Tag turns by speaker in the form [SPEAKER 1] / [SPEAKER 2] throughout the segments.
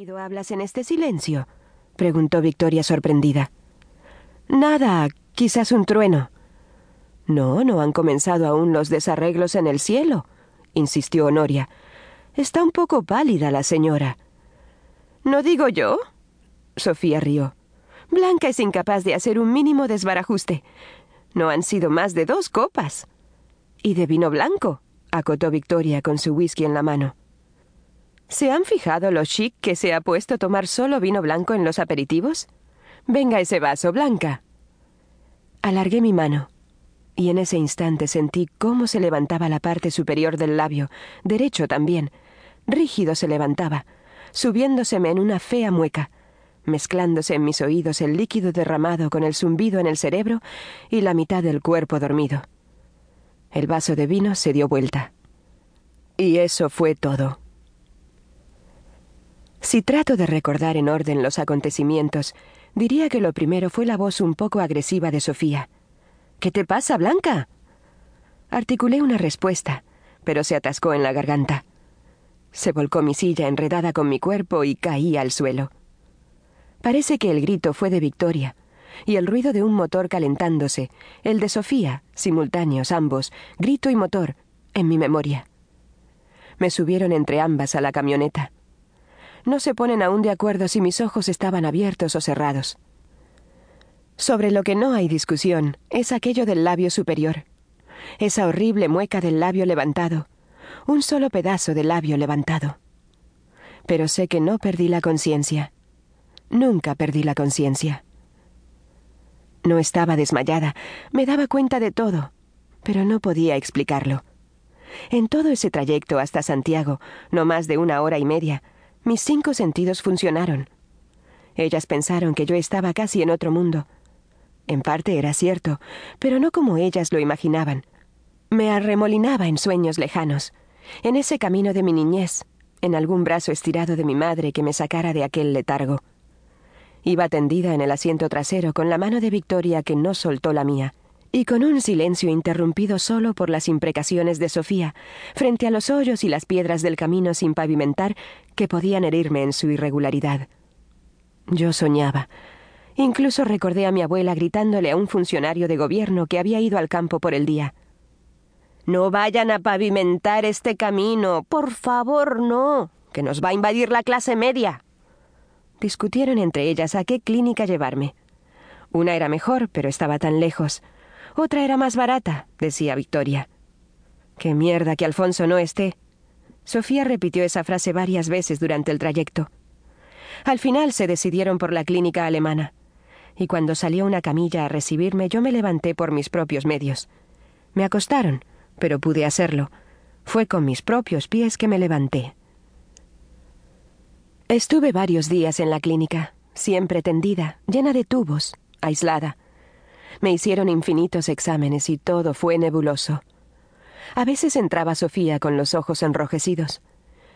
[SPEAKER 1] ruido hablas en este silencio? preguntó Victoria sorprendida. Nada, quizás un trueno. No, no han comenzado aún los desarreglos en el cielo, insistió Honoria. Está un poco pálida la señora. ¿No digo yo? Sofía rió. Blanca es incapaz de hacer un mínimo desbarajuste. No han sido más de dos copas. Y de vino blanco, acotó Victoria con su whisky en la mano. ¿Se han fijado lo chic que se ha puesto tomar solo vino blanco en los aperitivos? Venga ese vaso, Blanca. Alargué mi mano, y en ese instante sentí cómo se levantaba la parte superior del labio, derecho también. Rígido se levantaba, subiéndoseme en una fea mueca, mezclándose en mis oídos el líquido derramado con el zumbido en el cerebro y la mitad del cuerpo dormido. El vaso de vino se dio vuelta. Y eso fue todo. Si trato de recordar en orden los acontecimientos, diría que lo primero fue la voz un poco agresiva de Sofía. ¿Qué te pasa, Blanca? Articulé una respuesta, pero se atascó en la garganta. Se volcó mi silla enredada con mi cuerpo y caí al suelo. Parece que el grito fue de Victoria, y el ruido de un motor calentándose, el de Sofía, simultáneos ambos, grito y motor, en mi memoria. Me subieron entre ambas a la camioneta. No se ponen aún de acuerdo si mis ojos estaban abiertos o cerrados. Sobre lo que no hay discusión es aquello del labio superior, esa horrible mueca del labio levantado, un solo pedazo de labio levantado. Pero sé que no perdí la conciencia. Nunca perdí la conciencia. No estaba desmayada, me daba cuenta de todo, pero no podía explicarlo. En todo ese trayecto hasta Santiago, no más de una hora y media, mis cinco sentidos funcionaron. Ellas pensaron que yo estaba casi en otro mundo. En parte era cierto, pero no como ellas lo imaginaban. Me arremolinaba en sueños lejanos, en ese camino de mi niñez, en algún brazo estirado de mi madre que me sacara de aquel letargo. Iba tendida en el asiento trasero con la mano de Victoria que no soltó la mía, y con un silencio interrumpido solo por las imprecaciones de Sofía, frente a los hoyos y las piedras del camino sin pavimentar que podían herirme en su irregularidad. Yo soñaba. Incluso recordé a mi abuela gritándole a un funcionario de gobierno que había ido al campo por el día. No vayan a pavimentar este camino. Por favor, no. Que nos va a invadir la clase media. Discutieron entre ellas a qué clínica llevarme. Una era mejor, pero estaba tan lejos. Otra era más barata, decía Victoria. Qué mierda que Alfonso no esté. Sofía repitió esa frase varias veces durante el trayecto. Al final se decidieron por la clínica alemana, y cuando salió una camilla a recibirme yo me levanté por mis propios medios. Me acostaron, pero pude hacerlo. Fue con mis propios pies que me levanté. Estuve varios días en la clínica, siempre tendida, llena de tubos, aislada. Me hicieron infinitos exámenes y todo fue nebuloso. A veces entraba Sofía con los ojos enrojecidos,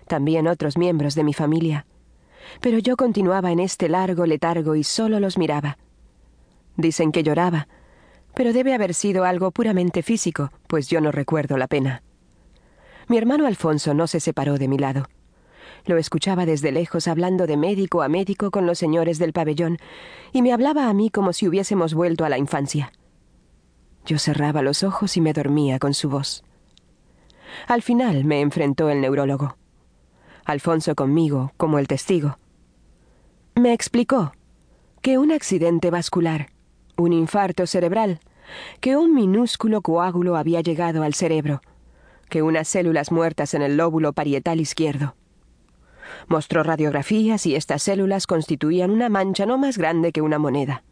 [SPEAKER 1] también otros miembros de mi familia. Pero yo continuaba en este largo letargo y solo los miraba. Dicen que lloraba, pero debe haber sido algo puramente físico, pues yo no recuerdo la pena. Mi hermano Alfonso no se separó de mi lado. Lo escuchaba desde lejos hablando de médico a médico con los señores del pabellón, y me hablaba a mí como si hubiésemos vuelto a la infancia. Yo cerraba los ojos y me dormía con su voz. Al final me enfrentó el neurólogo. Alfonso conmigo, como el testigo. Me explicó que un accidente vascular, un infarto cerebral, que un minúsculo coágulo había llegado al cerebro, que unas células muertas en el lóbulo parietal izquierdo. Mostró radiografías y estas células constituían una mancha no más grande que una moneda.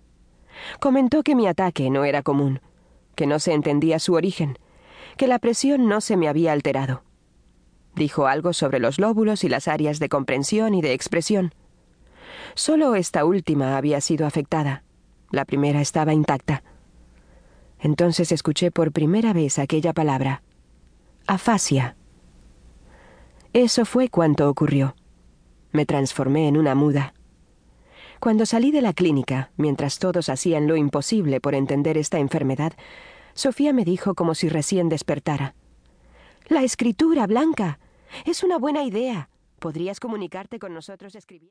[SPEAKER 1] Comentó que mi ataque no era común, que no se entendía su origen, que la presión no se me había alterado. Dijo algo sobre los lóbulos y las áreas de comprensión y de expresión. Solo esta última había sido afectada. La primera estaba intacta. Entonces escuché por primera vez aquella palabra. Afasia. Eso fue cuanto ocurrió. Me transformé en una muda. Cuando salí de la clínica, mientras todos hacían lo imposible por entender esta enfermedad, Sofía me dijo como si recién despertara. La escritura, Blanca. Es una buena idea. ¿Podrías comunicarte con nosotros escribiendo?